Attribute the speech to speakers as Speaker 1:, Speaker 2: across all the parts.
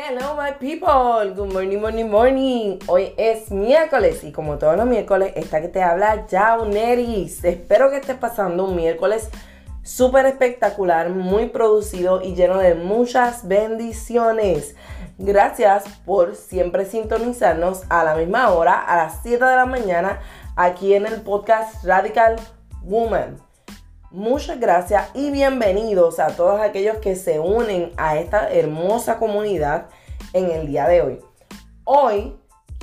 Speaker 1: Hello my people, good morning, morning, morning. Hoy es miércoles y como todos los miércoles, esta que te habla Jauneris. Espero que estés pasando un miércoles súper espectacular, muy producido y lleno de muchas bendiciones. Gracias por siempre sintonizarnos a la misma hora, a las 7 de la mañana, aquí en el podcast Radical Woman. Muchas gracias y bienvenidos a todos aquellos que se unen a esta hermosa comunidad en el día de hoy. Hoy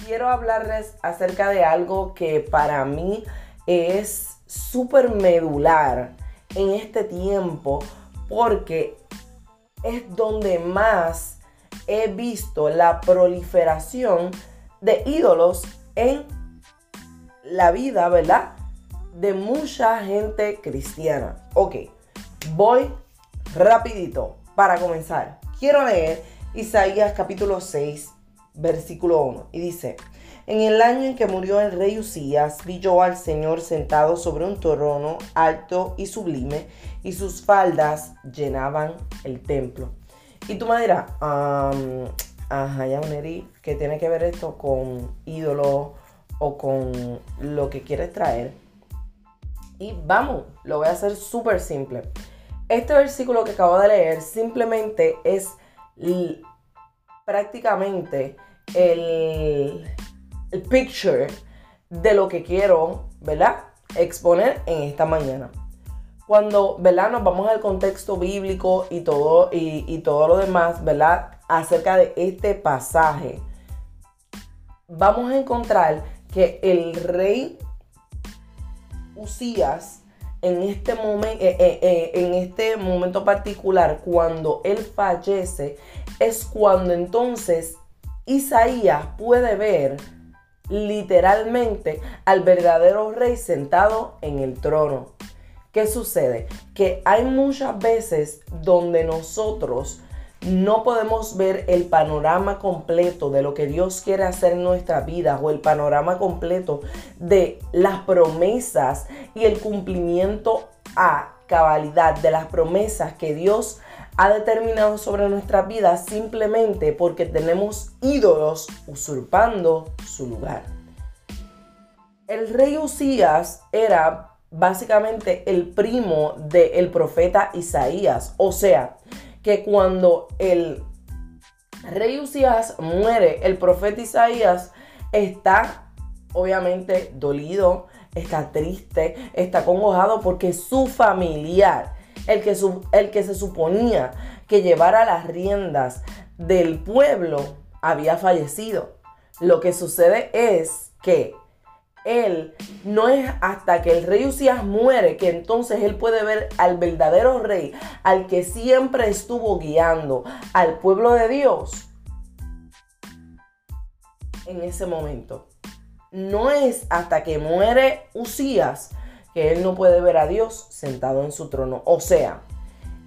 Speaker 1: quiero hablarles acerca de algo que para mí es súper medular en este tiempo porque es donde más he visto la proliferación de ídolos en la vida, ¿verdad? De mucha gente cristiana. Ok, voy rapidito para comenzar. Quiero leer Isaías capítulo 6, versículo 1. Y dice, en el año en que murió el rey Usías, vi yo al Señor sentado sobre un trono alto y sublime, y sus faldas llenaban el templo. Y tú me dirás, um, ajá, ¿qué tiene que ver esto con ídolo o con lo que quieres traer? Y vamos, lo voy a hacer súper simple. Este versículo que acabo de leer simplemente es prácticamente el, el picture de lo que quiero, ¿verdad? Exponer en esta mañana. Cuando, ¿verdad? Nos vamos al contexto bíblico y todo, y, y todo lo demás, ¿verdad? Acerca de este pasaje, vamos a encontrar que el rey Usías en este, momento, eh, eh, eh, en este momento particular, cuando él fallece, es cuando entonces Isaías puede ver literalmente al verdadero rey sentado en el trono. ¿Qué sucede? Que hay muchas veces donde nosotros no podemos ver el panorama completo de lo que Dios quiere hacer en nuestra vida o el panorama completo de las promesas y el cumplimiento a cabalidad de las promesas que Dios ha determinado sobre nuestra vida simplemente porque tenemos ídolos usurpando su lugar. El rey Usías era básicamente el primo del profeta Isaías, o sea, que cuando el rey Usías muere, el profeta Isaías está obviamente dolido, está triste, está congojado porque su familiar, el que, el que se suponía que llevara las riendas del pueblo, había fallecido. Lo que sucede es que él no es hasta que el rey Usías muere que entonces él puede ver al verdadero rey, al que siempre estuvo guiando al pueblo de Dios en ese momento. No es hasta que muere Usías que él no puede ver a Dios sentado en su trono. O sea,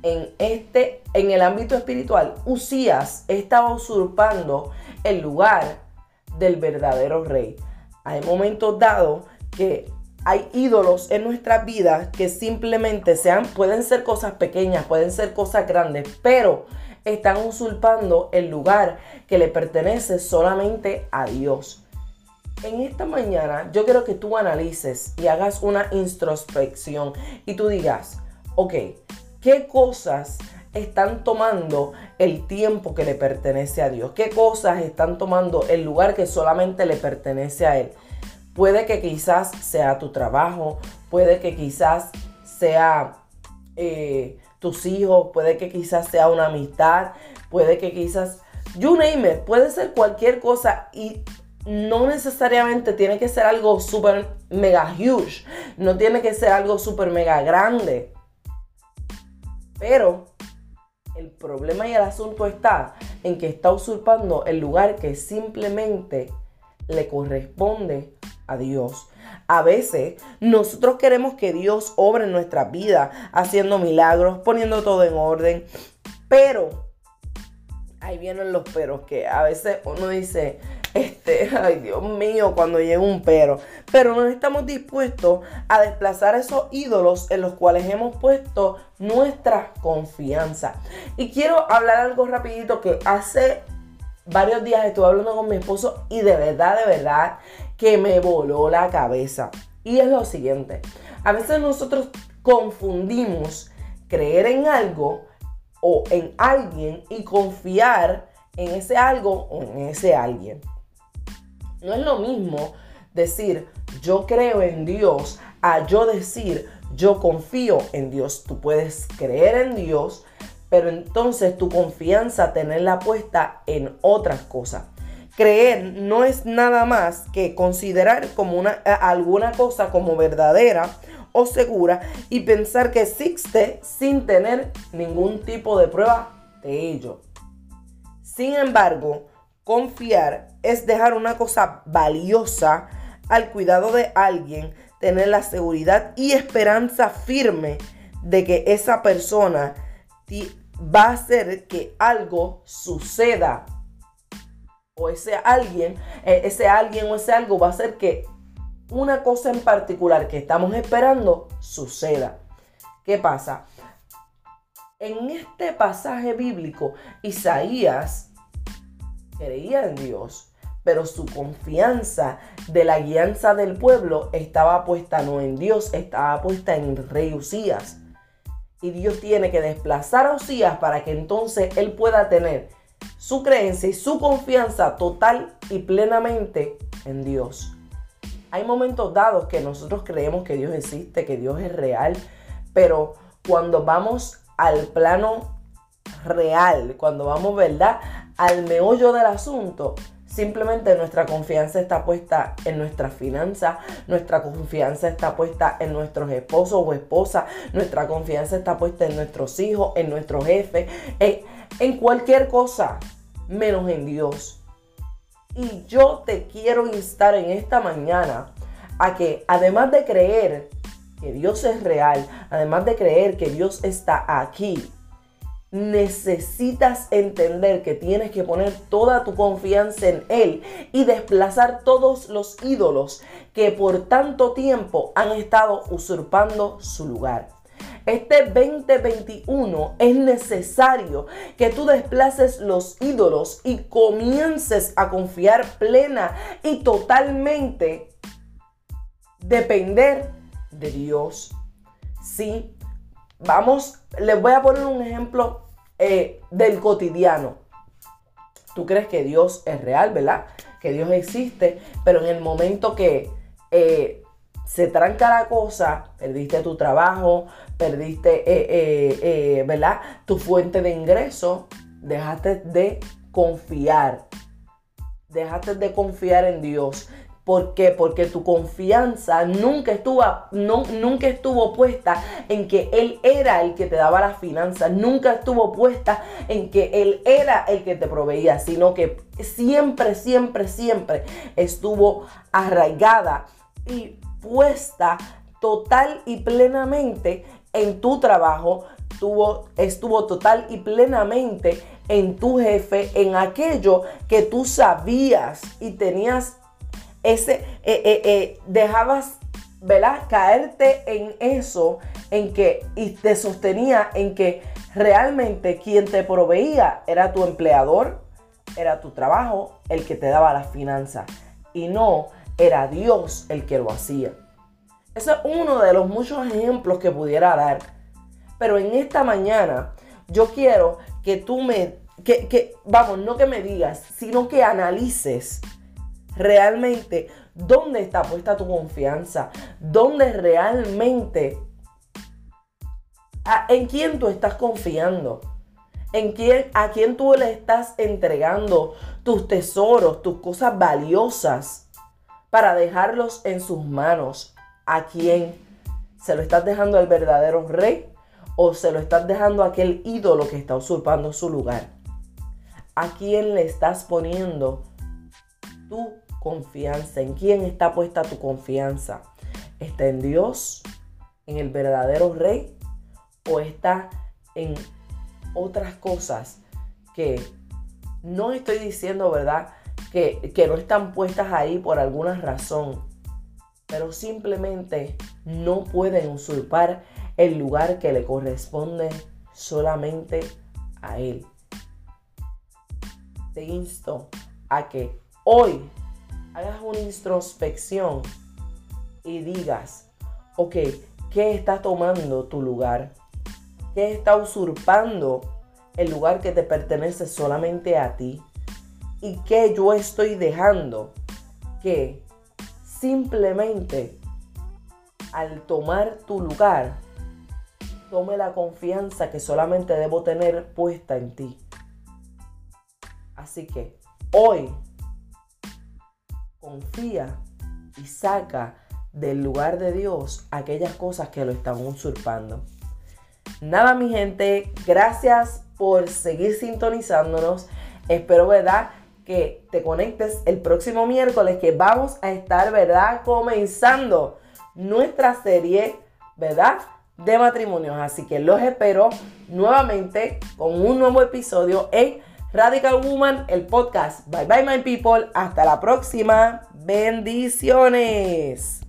Speaker 1: en este en el ámbito espiritual, Usías estaba usurpando el lugar del verdadero rey hay momentos dados que hay ídolos en nuestras vidas que simplemente sean, pueden ser cosas pequeñas, pueden ser cosas grandes, pero están usurpando el lugar que le pertenece solamente a Dios. En esta mañana yo quiero que tú analices y hagas una introspección y tú digas, ok, ¿qué cosas están tomando el tiempo que le pertenece a Dios? ¿Qué cosas están tomando el lugar que solamente le pertenece a Él? Puede que quizás sea tu trabajo, puede que quizás sea eh, tus hijos, puede que quizás sea una amistad, puede que quizás, you name it, puede ser cualquier cosa y no necesariamente tiene que ser algo súper mega huge, no tiene que ser algo súper mega grande. Pero el problema y el asunto está en que está usurpando el lugar que simplemente le corresponde a Dios. A veces nosotros queremos que Dios obre en nuestra vida, haciendo milagros, poniendo todo en orden, pero ahí vienen los peros que a veces uno dice, este, ay Dios mío, cuando llega un pero. Pero no estamos dispuestos a desplazar esos ídolos en los cuales hemos puesto nuestra confianza. Y quiero hablar algo rapidito que hace varios días estuve hablando con mi esposo y de verdad, de verdad que me voló la cabeza. Y es lo siguiente, a veces nosotros confundimos creer en algo o en alguien y confiar en ese algo o en ese alguien. No es lo mismo decir yo creo en Dios a yo decir yo confío en Dios. Tú puedes creer en Dios, pero entonces tu confianza tenerla puesta en otras cosas. Creer no es nada más que considerar como una, alguna cosa como verdadera o segura y pensar que existe sin tener ningún tipo de prueba de ello. Sin embargo, confiar es dejar una cosa valiosa al cuidado de alguien, tener la seguridad y esperanza firme de que esa persona va a hacer que algo suceda. O ese alguien, e, ese alguien o ese algo va a hacer que una cosa en particular que estamos esperando suceda. ¿Qué pasa? En este pasaje bíblico, Isaías creía en Dios, pero su confianza de la guianza del pueblo estaba puesta no en Dios, estaba puesta en el rey Usías. Y Dios tiene que desplazar a Usías para que entonces él pueda tener su creencia y su confianza total y plenamente en Dios. Hay momentos dados que nosotros creemos que Dios existe, que Dios es real, pero cuando vamos al plano real, cuando vamos, ¿verdad? Al meollo del asunto, Simplemente nuestra confianza está puesta en nuestras finanzas, nuestra confianza está puesta en nuestros esposos o esposas, nuestra confianza está puesta en nuestros hijos, en nuestro jefe, en, en cualquier cosa, menos en Dios. Y yo te quiero instar en esta mañana a que además de creer que Dios es real, además de creer que Dios está aquí, necesitas entender que tienes que poner toda tu confianza en Él y desplazar todos los ídolos que por tanto tiempo han estado usurpando su lugar. Este 2021 es necesario que tú desplaces los ídolos y comiences a confiar plena y totalmente depender de Dios. Sí, Vamos, les voy a poner un ejemplo eh, del cotidiano. Tú crees que Dios es real, ¿verdad? Que Dios existe, pero en el momento que eh, se tranca la cosa, perdiste tu trabajo, perdiste, eh, ¿verdad? Tu fuente de ingreso, dejaste de confiar. Dejaste de confiar en Dios. ¿Por qué? Porque tu confianza nunca estuvo, nunca estuvo puesta en que Él era el que te daba las finanzas, nunca estuvo puesta en que Él era el que te proveía, sino que siempre, siempre, siempre estuvo arraigada y puesta total y plenamente en tu trabajo, estuvo, estuvo total y plenamente en tu jefe, en aquello que tú sabías y tenías ese, eh, eh, eh, dejabas, ¿verdad? Caerte en eso, en que, y te sostenía en que realmente quien te proveía era tu empleador, era tu trabajo, el que te daba las finanzas, y no era Dios el que lo hacía. Ese es uno de los muchos ejemplos que pudiera dar. Pero en esta mañana yo quiero que tú me, que, que, vamos, no que me digas, sino que analices realmente dónde está puesta tu confianza, dónde realmente, en quién tú estás confiando, en quién, a quién tú le estás entregando tus tesoros, tus cosas valiosas para dejarlos en sus manos, a quién se lo estás dejando al verdadero rey o se lo estás dejando a aquel ídolo que está usurpando su lugar. ¿A quién le estás poniendo tu confianza? ¿En quién está puesta tu confianza? ¿Está en Dios? ¿En el verdadero rey? ¿O está en otras cosas que no estoy diciendo, verdad, que, que no están puestas ahí por alguna razón, pero simplemente no pueden usurpar el lugar que le corresponde solamente a Él. te insto a que hoy hagas una introspección y digas, ok, ¿qué está tomando tu lugar? ¿Qué está usurpando el lugar que te pertenece solamente a ti? ¿Y qué yo estoy dejando que simplemente al tomar tu lugar, tome la confianza que solamente debo tener puesta en ti? Así que hoy confía y saca del lugar de Dios aquellas cosas que lo están usurpando. Nada, mi gente, gracias por seguir sintonizándonos. Espero, ¿verdad? Que te conectes el próximo miércoles que vamos a estar, ¿verdad? Comenzando nuestra serie, ¿verdad? De matrimonios. Así que los espero nuevamente con un nuevo episodio en Radical Woman, el podcast. Bye bye, my people. Hasta la próxima. Bendiciones.